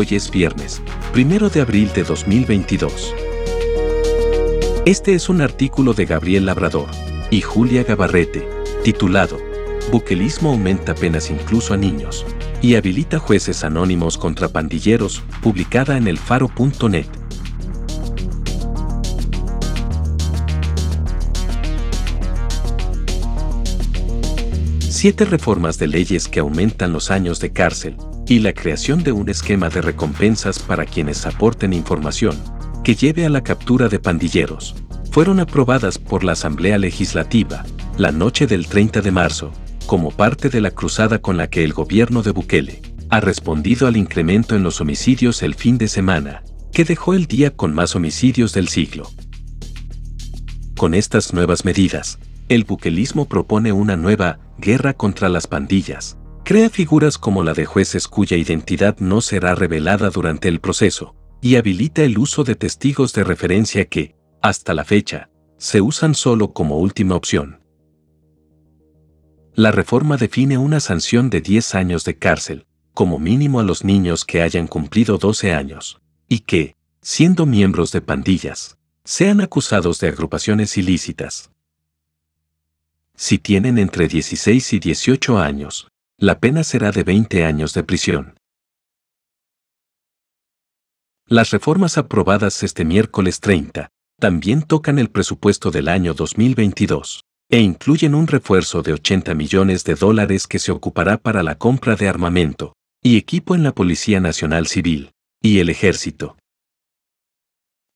Hoy es viernes, primero de abril de 2022. Este es un artículo de Gabriel Labrador y Julia Gabarrete, titulado Buquelismo aumenta penas incluso a niños y habilita jueces anónimos contra pandilleros, publicada en elfaro.net. Siete reformas de leyes que aumentan los años de cárcel y la creación de un esquema de recompensas para quienes aporten información que lleve a la captura de pandilleros, fueron aprobadas por la Asamblea Legislativa la noche del 30 de marzo, como parte de la cruzada con la que el gobierno de Bukele ha respondido al incremento en los homicidios el fin de semana, que dejó el día con más homicidios del siglo. Con estas nuevas medidas, el buquelismo propone una nueva guerra contra las pandillas, Crea figuras como la de jueces cuya identidad no será revelada durante el proceso, y habilita el uso de testigos de referencia que, hasta la fecha, se usan solo como última opción. La reforma define una sanción de 10 años de cárcel, como mínimo a los niños que hayan cumplido 12 años, y que, siendo miembros de pandillas, sean acusados de agrupaciones ilícitas. Si tienen entre 16 y 18 años, la pena será de 20 años de prisión. Las reformas aprobadas este miércoles 30 también tocan el presupuesto del año 2022 e incluyen un refuerzo de 80 millones de dólares que se ocupará para la compra de armamento y equipo en la Policía Nacional Civil y el Ejército.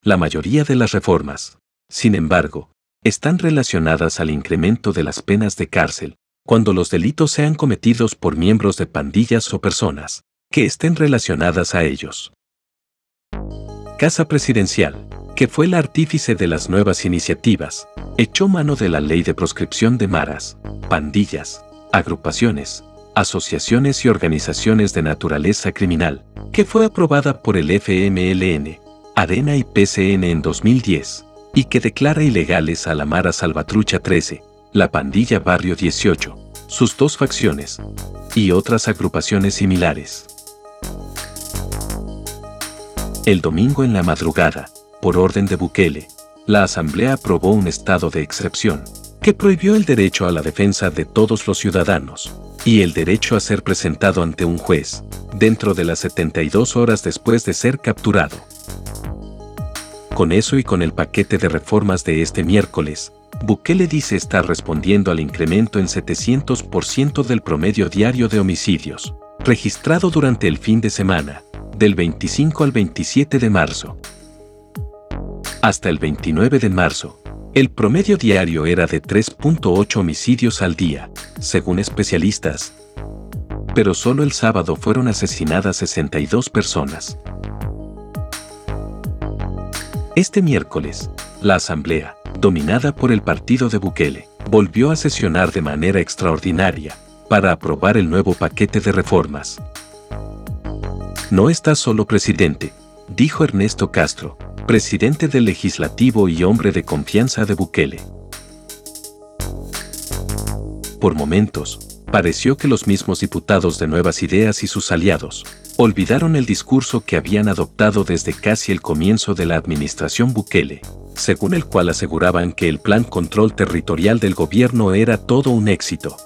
La mayoría de las reformas, sin embargo, están relacionadas al incremento de las penas de cárcel cuando los delitos sean cometidos por miembros de pandillas o personas que estén relacionadas a ellos. Casa Presidencial, que fue el artífice de las nuevas iniciativas, echó mano de la ley de proscripción de maras, pandillas, agrupaciones, asociaciones y organizaciones de naturaleza criminal, que fue aprobada por el FMLN, ARENA y PCN en 2010, y que declara ilegales a la Mara Salvatrucha 13, la pandilla Barrio 18, sus dos facciones y otras agrupaciones similares. El domingo en la madrugada, por orden de Bukele, la Asamblea aprobó un estado de excepción que prohibió el derecho a la defensa de todos los ciudadanos y el derecho a ser presentado ante un juez dentro de las 72 horas después de ser capturado. Con eso y con el paquete de reformas de este miércoles, Bukele dice estar respondiendo al incremento en 700% del promedio diario de homicidios, registrado durante el fin de semana, del 25 al 27 de marzo. Hasta el 29 de marzo, el promedio diario era de 3.8 homicidios al día, según especialistas. Pero solo el sábado fueron asesinadas 62 personas. Este miércoles, la Asamblea, dominada por el partido de Bukele, volvió a sesionar de manera extraordinaria para aprobar el nuevo paquete de reformas. No está solo presidente, dijo Ernesto Castro, presidente del legislativo y hombre de confianza de Bukele. Por momentos, pareció que los mismos diputados de Nuevas Ideas y sus aliados olvidaron el discurso que habían adoptado desde casi el comienzo de la administración Bukele, según el cual aseguraban que el plan control territorial del gobierno era todo un éxito.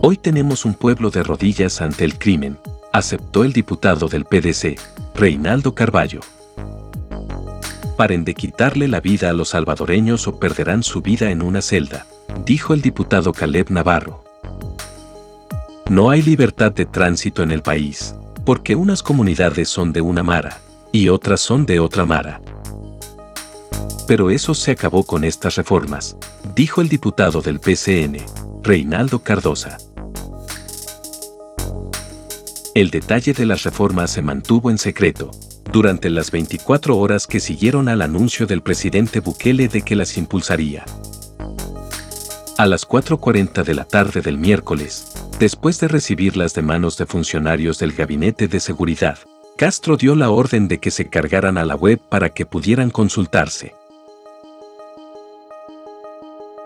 Hoy tenemos un pueblo de rodillas ante el crimen, aceptó el diputado del PDC, Reinaldo Carballo. Paren de quitarle la vida a los salvadoreños o perderán su vida en una celda, dijo el diputado Caleb Navarro. No hay libertad de tránsito en el país, porque unas comunidades son de una mara y otras son de otra mara. Pero eso se acabó con estas reformas, dijo el diputado del PCN, Reinaldo Cardosa. El detalle de las reformas se mantuvo en secreto durante las 24 horas que siguieron al anuncio del presidente Bukele de que las impulsaría. A las 4.40 de la tarde del miércoles, después de recibirlas de manos de funcionarios del Gabinete de Seguridad, Castro dio la orden de que se cargaran a la web para que pudieran consultarse.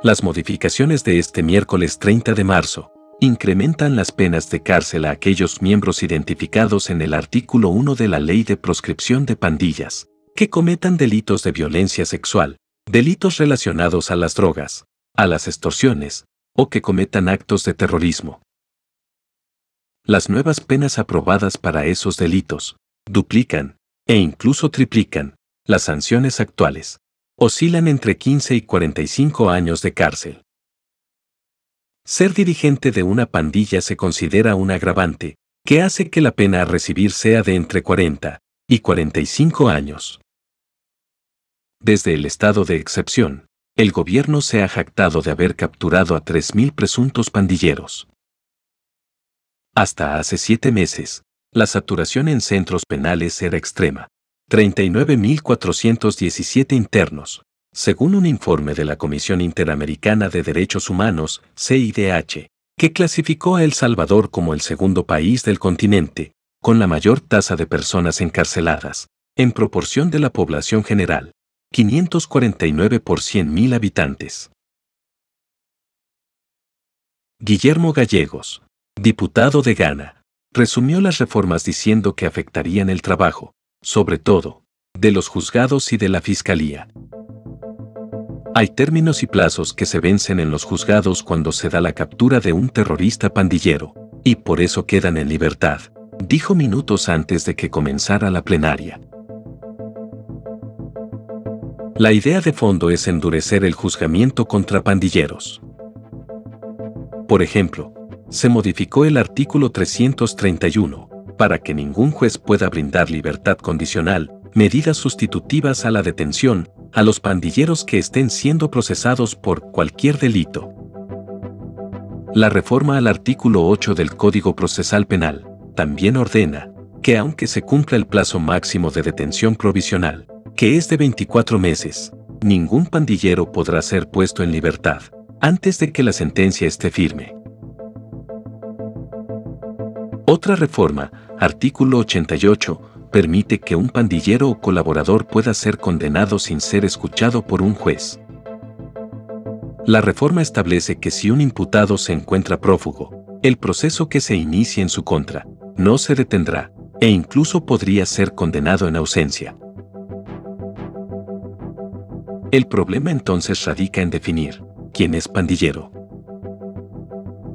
Las modificaciones de este miércoles 30 de marzo incrementan las penas de cárcel a aquellos miembros identificados en el artículo 1 de la Ley de Proscripción de Pandillas, que cometan delitos de violencia sexual, delitos relacionados a las drogas, a las extorsiones, o que cometan actos de terrorismo. Las nuevas penas aprobadas para esos delitos duplican, e incluso triplican, las sanciones actuales. Oscilan entre 15 y 45 años de cárcel. Ser dirigente de una pandilla se considera un agravante, que hace que la pena a recibir sea de entre 40 y 45 años. Desde el estado de excepción, el gobierno se ha jactado de haber capturado a 3.000 presuntos pandilleros. Hasta hace siete meses, la saturación en centros penales era extrema. 39.417 internos, según un informe de la Comisión Interamericana de Derechos Humanos, CIDH, que clasificó a El Salvador como el segundo país del continente, con la mayor tasa de personas encarceladas, en proporción de la población general, 549 por 100.000 habitantes. Guillermo Gallegos, diputado de Ghana, resumió las reformas diciendo que afectarían el trabajo, sobre todo, de los juzgados y de la fiscalía. Hay términos y plazos que se vencen en los juzgados cuando se da la captura de un terrorista pandillero, y por eso quedan en libertad, dijo minutos antes de que comenzara la plenaria. La idea de fondo es endurecer el juzgamiento contra pandilleros. Por ejemplo, se modificó el artículo 331 para que ningún juez pueda brindar libertad condicional, medidas sustitutivas a la detención, a los pandilleros que estén siendo procesados por cualquier delito. La reforma al artículo 8 del Código Procesal Penal también ordena que aunque se cumpla el plazo máximo de detención provisional, que es de 24 meses, ningún pandillero podrá ser puesto en libertad antes de que la sentencia esté firme. Otra reforma, artículo 88, permite que un pandillero o colaborador pueda ser condenado sin ser escuchado por un juez. La reforma establece que si un imputado se encuentra prófugo, el proceso que se inicie en su contra no se detendrá e incluso podría ser condenado en ausencia. El problema entonces radica en definir quién es pandillero.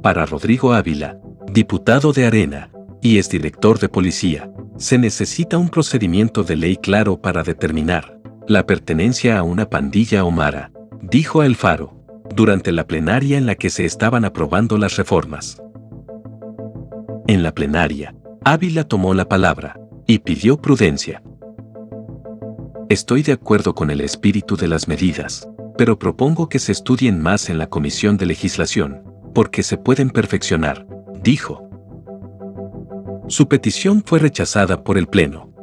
Para Rodrigo Ávila, diputado de Arena y es director de policía, se necesita un procedimiento de ley claro para determinar la pertenencia a una pandilla o mara, dijo El Faro, durante la plenaria en la que se estaban aprobando las reformas. En la plenaria, Ávila tomó la palabra y pidió prudencia. Estoy de acuerdo con el espíritu de las medidas, pero propongo que se estudien más en la Comisión de Legislación, porque se pueden perfeccionar, dijo. Su petición fue rechazada por el Pleno.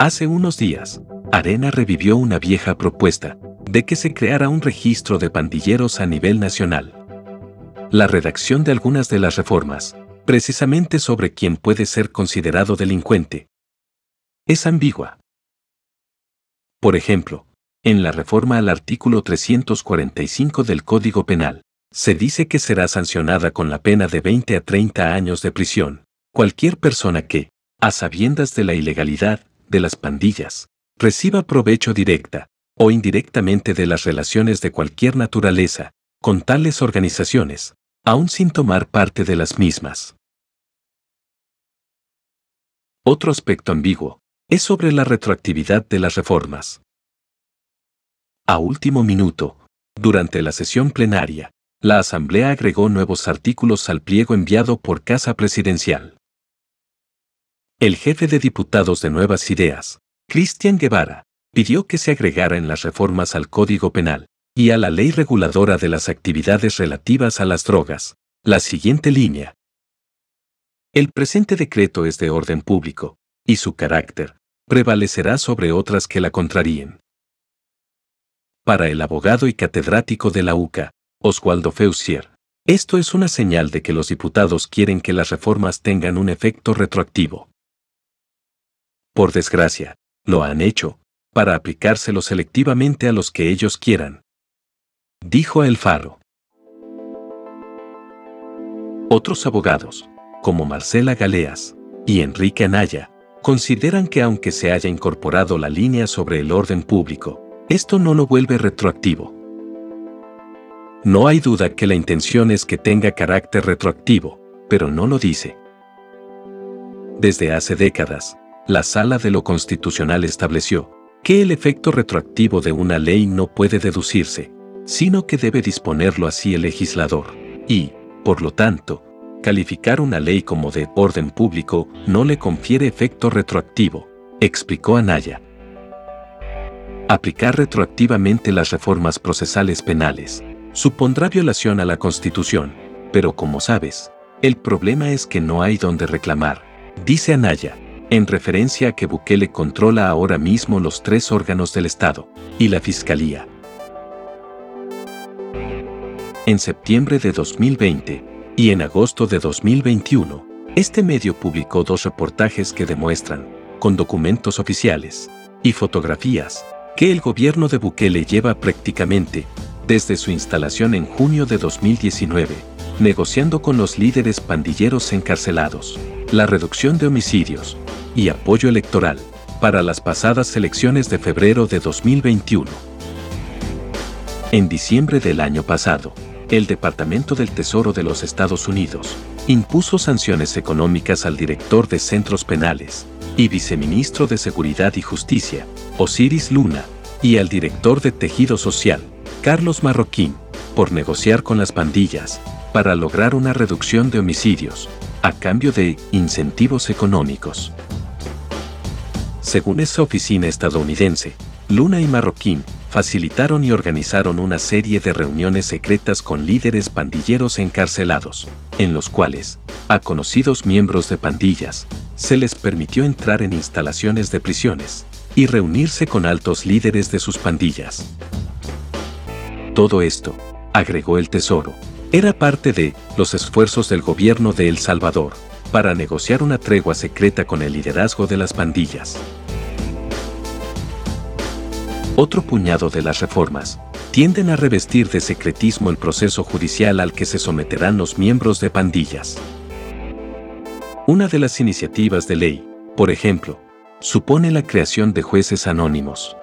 Hace unos días, Arena revivió una vieja propuesta de que se creara un registro de pandilleros a nivel nacional. La redacción de algunas de las reformas, precisamente sobre quién puede ser considerado delincuente, es ambigua. Por ejemplo, en la reforma al artículo 345 del Código Penal, se dice que será sancionada con la pena de 20 a 30 años de prisión cualquier persona que, a sabiendas de la ilegalidad de las pandillas, reciba provecho directa o indirectamente de las relaciones de cualquier naturaleza con tales organizaciones, aun sin tomar parte de las mismas. Otro aspecto ambiguo es sobre la retroactividad de las reformas. A último minuto, durante la sesión plenaria, la Asamblea agregó nuevos artículos al pliego enviado por Casa Presidencial. El jefe de diputados de Nuevas Ideas, Cristian Guevara, pidió que se agregara en las reformas al Código Penal y a la ley reguladora de las actividades relativas a las drogas, la siguiente línea. El presente decreto es de orden público, y su carácter prevalecerá sobre otras que la contraríen. Para el abogado y catedrático de la UCA, Oswaldo Feusier, esto es una señal de que los diputados quieren que las reformas tengan un efecto retroactivo. Por desgracia, lo han hecho, para aplicárselo selectivamente a los que ellos quieran. Dijo El Faro. Otros abogados, como Marcela Galeas y Enrique Anaya, consideran que aunque se haya incorporado la línea sobre el orden público, esto no lo vuelve retroactivo. No hay duda que la intención es que tenga carácter retroactivo, pero no lo dice. Desde hace décadas, la Sala de lo Constitucional estableció que el efecto retroactivo de una ley no puede deducirse, sino que debe disponerlo así el legislador, y, por lo tanto, calificar una ley como de orden público no le confiere efecto retroactivo, explicó Anaya. Aplicar retroactivamente las reformas procesales penales supondrá violación a la Constitución, pero como sabes, el problema es que no hay donde reclamar, dice Anaya, en referencia a que Bukele controla ahora mismo los tres órganos del Estado y la Fiscalía. En septiembre de 2020, y en agosto de 2021, este medio publicó dos reportajes que demuestran, con documentos oficiales y fotografías, que el gobierno de Bukele lleva prácticamente, desde su instalación en junio de 2019, negociando con los líderes pandilleros encarcelados, la reducción de homicidios y apoyo electoral para las pasadas elecciones de febrero de 2021. En diciembre del año pasado, el Departamento del Tesoro de los Estados Unidos impuso sanciones económicas al director de centros penales y viceministro de Seguridad y Justicia, Osiris Luna, y al director de Tejido Social, Carlos Marroquín, por negociar con las pandillas para lograr una reducción de homicidios, a cambio de incentivos económicos. Según esa oficina estadounidense, Luna y Marroquín facilitaron y organizaron una serie de reuniones secretas con líderes pandilleros encarcelados, en los cuales, a conocidos miembros de pandillas, se les permitió entrar en instalaciones de prisiones y reunirse con altos líderes de sus pandillas. Todo esto, agregó el Tesoro, era parte de los esfuerzos del gobierno de El Salvador para negociar una tregua secreta con el liderazgo de las pandillas. Otro puñado de las reformas tienden a revestir de secretismo el proceso judicial al que se someterán los miembros de pandillas. Una de las iniciativas de ley, por ejemplo, supone la creación de jueces anónimos.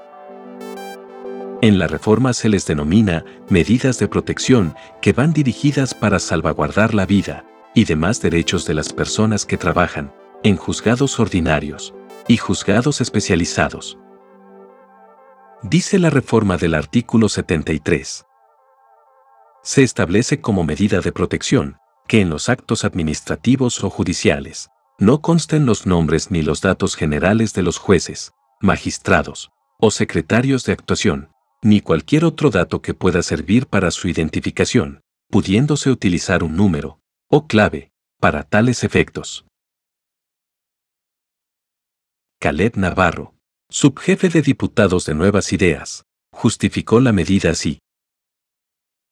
En la reforma se les denomina medidas de protección que van dirigidas para salvaguardar la vida y demás derechos de las personas que trabajan en juzgados ordinarios y juzgados especializados dice la reforma del artículo 73. Se establece como medida de protección que en los actos administrativos o judiciales no consten los nombres ni los datos generales de los jueces, magistrados o secretarios de actuación, ni cualquier otro dato que pueda servir para su identificación, pudiéndose utilizar un número o clave para tales efectos. Caleb Navarro, subjefe de diputados de Nuevas Ideas, justificó la medida así.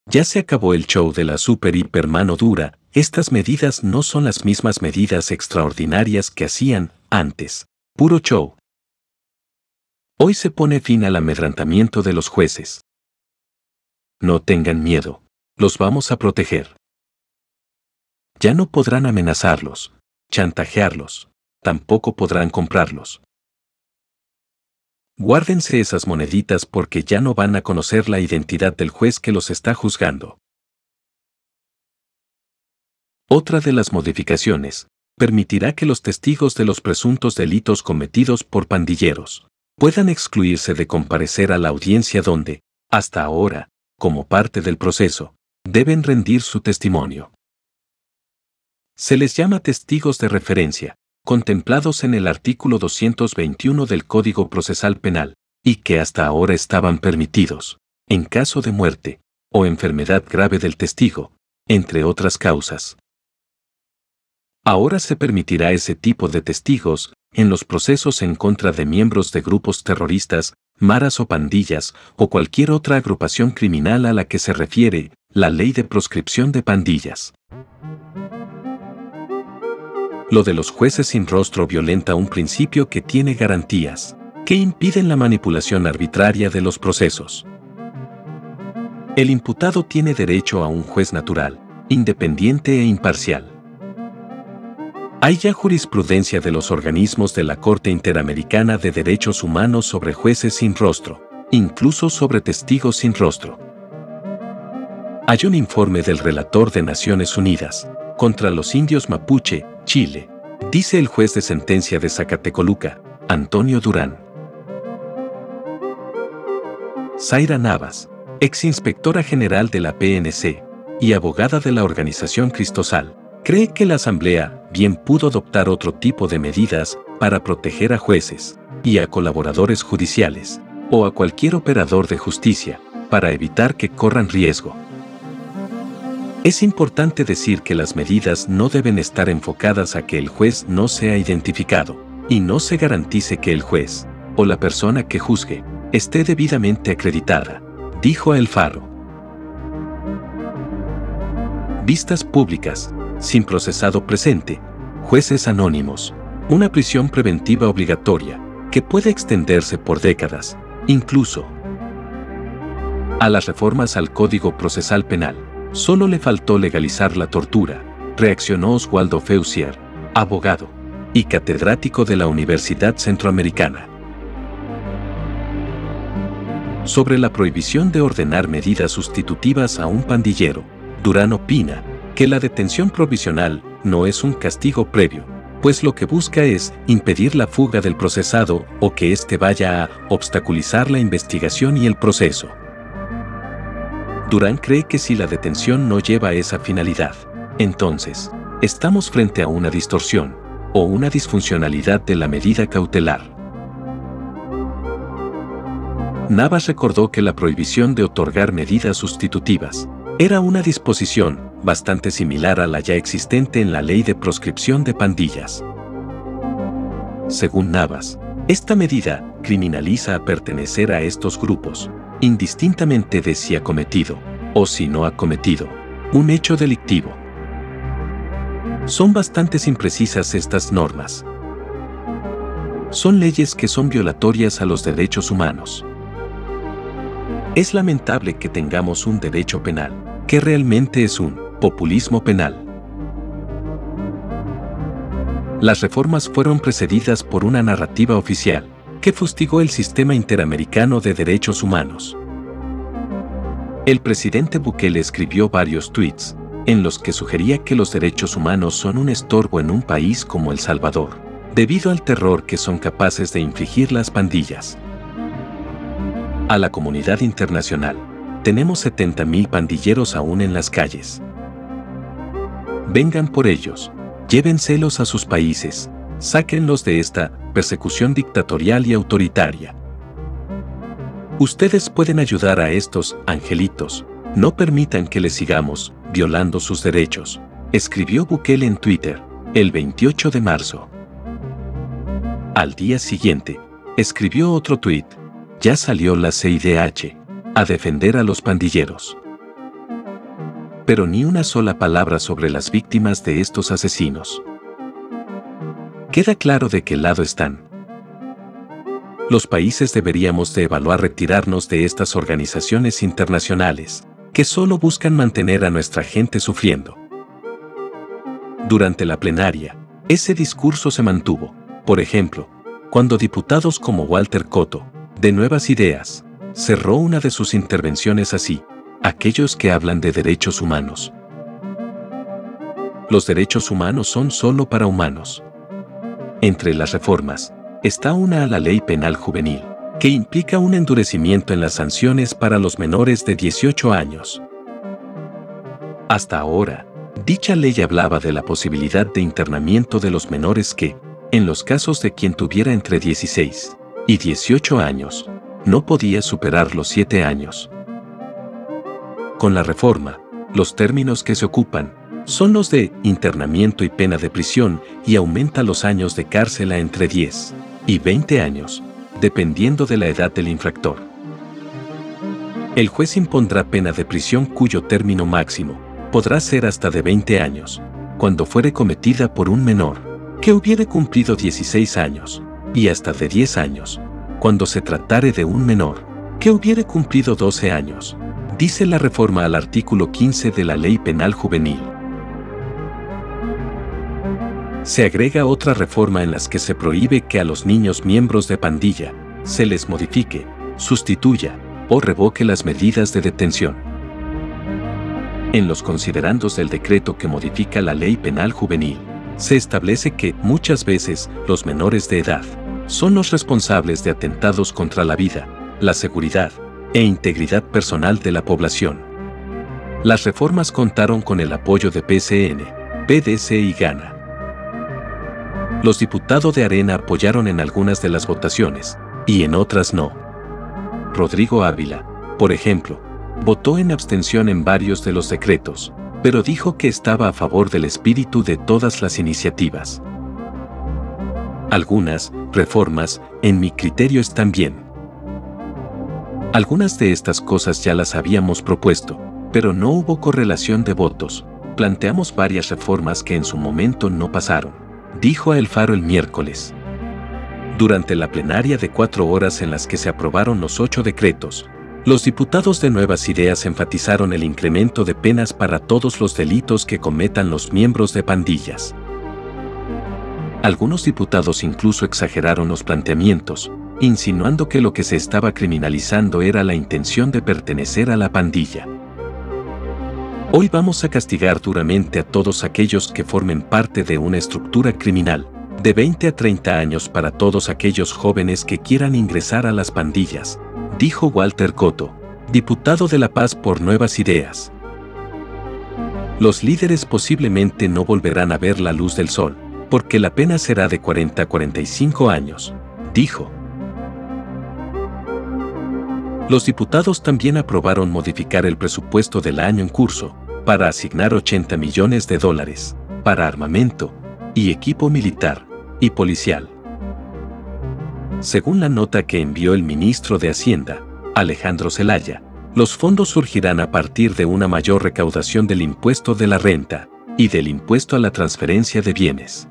Ya se acabó el show de la super hiper mano dura, estas medidas no son las mismas medidas extraordinarias que hacían antes, puro show. Hoy se pone fin al amedrantamiento de los jueces. No tengan miedo, los vamos a proteger. Ya no podrán amenazarlos, chantajearlos, tampoco podrán comprarlos. Guárdense esas moneditas porque ya no van a conocer la identidad del juez que los está juzgando. Otra de las modificaciones permitirá que los testigos de los presuntos delitos cometidos por pandilleros puedan excluirse de comparecer a la audiencia donde, hasta ahora, como parte del proceso, deben rendir su testimonio. Se les llama testigos de referencia, contemplados en el artículo 221 del Código Procesal Penal, y que hasta ahora estaban permitidos, en caso de muerte o enfermedad grave del testigo, entre otras causas. Ahora se permitirá ese tipo de testigos en los procesos en contra de miembros de grupos terroristas, maras o pandillas, o cualquier otra agrupación criminal a la que se refiere la ley de proscripción de pandillas. Lo de los jueces sin rostro violenta un principio que tiene garantías, que impiden la manipulación arbitraria de los procesos. El imputado tiene derecho a un juez natural, independiente e imparcial. Hay ya jurisprudencia de los organismos de la Corte Interamericana de Derechos Humanos sobre jueces sin rostro, incluso sobre testigos sin rostro. Hay un informe del relator de Naciones Unidas contra los indios mapuche, Chile, dice el juez de sentencia de Zacatecoluca, Antonio Durán. Zaira Navas, ex inspectora general de la PNC y abogada de la organización Cristosal, cree que la Asamblea bien pudo adoptar otro tipo de medidas para proteger a jueces y a colaboradores judiciales o a cualquier operador de justicia para evitar que corran riesgo. Es importante decir que las medidas no deben estar enfocadas a que el juez no sea identificado y no se garantice que el juez o la persona que juzgue esté debidamente acreditada, dijo El Faro. Vistas públicas, sin procesado presente, jueces anónimos, una prisión preventiva obligatoria, que puede extenderse por décadas, incluso. A las reformas al Código Procesal Penal, solo le faltó legalizar la tortura, reaccionó Oswaldo Feusier, abogado y catedrático de la Universidad Centroamericana. Sobre la prohibición de ordenar medidas sustitutivas a un pandillero, Durán opina que la detención provisional no es un castigo previo, pues lo que busca es impedir la fuga del procesado o que éste vaya a obstaculizar la investigación y el proceso. Durán cree que si la detención no lleva a esa finalidad, entonces, estamos frente a una distorsión o una disfuncionalidad de la medida cautelar. Navas recordó que la prohibición de otorgar medidas sustitutivas era una disposición bastante similar a la ya existente en la ley de proscripción de pandillas. Según Navas, esta medida criminaliza a pertenecer a estos grupos, indistintamente de si ha cometido, o si no ha cometido, un hecho delictivo. Son bastante imprecisas estas normas. Son leyes que son violatorias a los derechos humanos. Es lamentable que tengamos un derecho penal, que realmente es un populismo penal. Las reformas fueron precedidas por una narrativa oficial, que fustigó el sistema interamericano de derechos humanos. El presidente Bukele escribió varios tweets, en los que sugería que los derechos humanos son un estorbo en un país como El Salvador, debido al terror que son capaces de infligir las pandillas. A la comunidad internacional, tenemos 70.000 pandilleros aún en las calles. Vengan por ellos, llévenselos a sus países, sáquenlos de esta persecución dictatorial y autoritaria. Ustedes pueden ayudar a estos angelitos, no permitan que les sigamos violando sus derechos, escribió Bukele en Twitter, el 28 de marzo. Al día siguiente, escribió otro tuit, ya salió la CIDH, a defender a los pandilleros pero ni una sola palabra sobre las víctimas de estos asesinos. Queda claro de qué lado están. Los países deberíamos de evaluar retirarnos de estas organizaciones internacionales, que solo buscan mantener a nuestra gente sufriendo. Durante la plenaria, ese discurso se mantuvo, por ejemplo, cuando diputados como Walter Cotto, de Nuevas Ideas, cerró una de sus intervenciones así, aquellos que hablan de derechos humanos. Los derechos humanos son solo para humanos. Entre las reformas, está una a la ley penal juvenil, que implica un endurecimiento en las sanciones para los menores de 18 años. Hasta ahora, dicha ley hablaba de la posibilidad de internamiento de los menores que, en los casos de quien tuviera entre 16 y 18 años, no podía superar los 7 años. Con la reforma, los términos que se ocupan son los de internamiento y pena de prisión y aumenta los años de cárcel a entre 10 y 20 años, dependiendo de la edad del infractor. El juez impondrá pena de prisión cuyo término máximo podrá ser hasta de 20 años, cuando fuere cometida por un menor, que hubiere cumplido 16 años, y hasta de 10 años, cuando se tratare de un menor, que hubiere cumplido 12 años, dice la reforma al artículo 15 de la Ley Penal Juvenil. Se agrega otra reforma en las que se prohíbe que a los niños miembros de pandilla se les modifique, sustituya o revoque las medidas de detención. En los considerandos del decreto que modifica la ley penal juvenil, se establece que muchas veces los menores de edad son los responsables de atentados contra la vida, la seguridad e integridad personal de la población. Las reformas contaron con el apoyo de PCN, PDC y GANA. Los diputados de Arena apoyaron en algunas de las votaciones, y en otras no. Rodrigo Ávila, por ejemplo, votó en abstención en varios de los decretos, pero dijo que estaba a favor del espíritu de todas las iniciativas. Algunas reformas, en mi criterio, están bien. Algunas de estas cosas ya las habíamos propuesto, pero no hubo correlación de votos. Planteamos varias reformas que en su momento no pasaron, dijo El Faro el miércoles. Durante la plenaria de cuatro horas en las que se aprobaron los ocho decretos, los diputados de Nuevas Ideas enfatizaron el incremento de penas para todos los delitos que cometan los miembros de pandillas. Algunos diputados incluso exageraron los planteamientos, insinuando que lo que se estaba criminalizando era la intención de pertenecer a la pandilla. Hoy vamos a castigar duramente a todos aquellos que formen parte de una estructura criminal, de 20 a 30 años para todos aquellos jóvenes que quieran ingresar a las pandillas, dijo Walter Cotto, diputado de La Paz por Nuevas Ideas. Los líderes posiblemente no volverán a ver la luz del sol, porque la pena será de 40 a 45 años, dijo. Los diputados también aprobaron modificar el presupuesto del año en curso, para asignar 80 millones de dólares, para armamento y equipo militar y policial. Según la nota que envió el ministro de Hacienda, Alejandro Zelaya, los fondos surgirán a partir de una mayor recaudación del impuesto de la renta y del impuesto a la transferencia de bienes.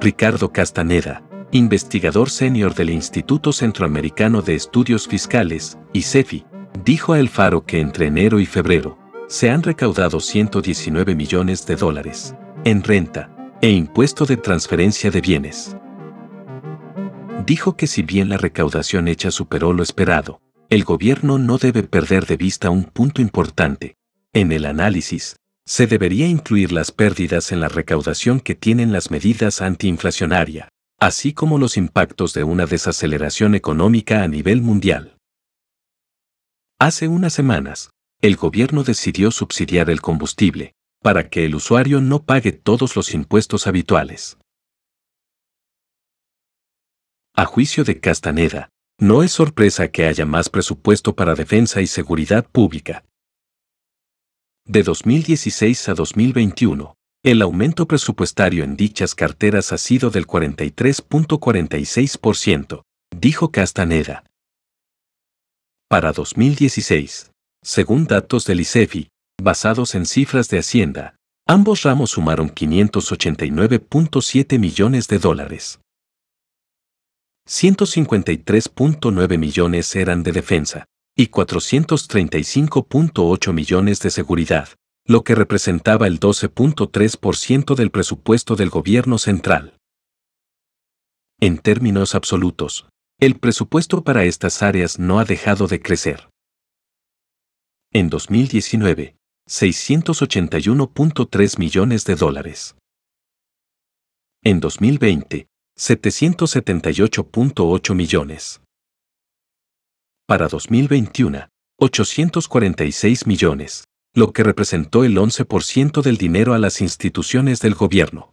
Ricardo Castaneda, investigador senior del Instituto Centroamericano de Estudios Fiscales, ICEFI, dijo a El Faro que entre enero y febrero se han recaudado 119 millones de dólares en renta e impuesto de transferencia de bienes. Dijo que si bien la recaudación hecha superó lo esperado, el gobierno no debe perder de vista un punto importante. En el análisis, se debería incluir las pérdidas en la recaudación que tienen las medidas antiinflacionaria, así como los impactos de una desaceleración económica a nivel mundial. Hace unas semanas, el gobierno decidió subsidiar el combustible, para que el usuario no pague todos los impuestos habituales. A juicio de Castaneda, no es sorpresa que haya más presupuesto para defensa y seguridad pública, de 2016 a 2021, el aumento presupuestario en dichas carteras ha sido del 43.46%, dijo Castaneda. Para 2016, según datos del ICEFI, basados en cifras de Hacienda, ambos ramos sumaron 589.7 millones de dólares. 153.9 millones eran de defensa, y 435.8 millones de seguridad, lo que representaba el 12.3% del presupuesto del gobierno central. En términos absolutos, el presupuesto para estas áreas no ha dejado de crecer. En 2019, 681.3 millones de dólares. En 2020, 778.8 millones. Para 2021, 846 millones, lo que representó el 11% del dinero a las instituciones del gobierno.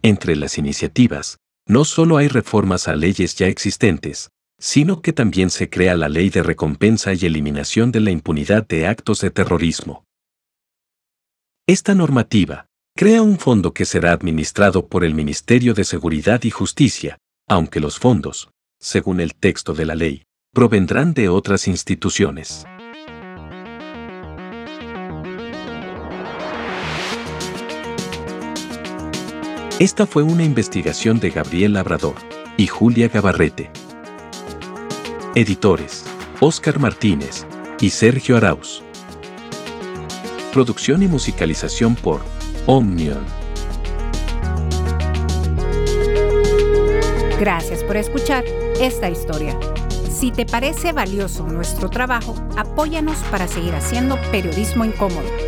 Entre las iniciativas, no solo hay reformas a leyes ya existentes, sino que también se crea la ley de recompensa y eliminación de la impunidad de actos de terrorismo. Esta normativa crea un fondo que será administrado por el Ministerio de Seguridad y Justicia, aunque los fondos, según el texto de la ley, provendrán de otras instituciones. Esta fue una investigación de Gabriel Labrador y Julia Gabarrete. Editores, Óscar Martínez y Sergio Arauz. Producción y musicalización por Omnion. Gracias por escuchar esta historia. Si te parece valioso nuestro trabajo, apóyanos para seguir haciendo periodismo incómodo.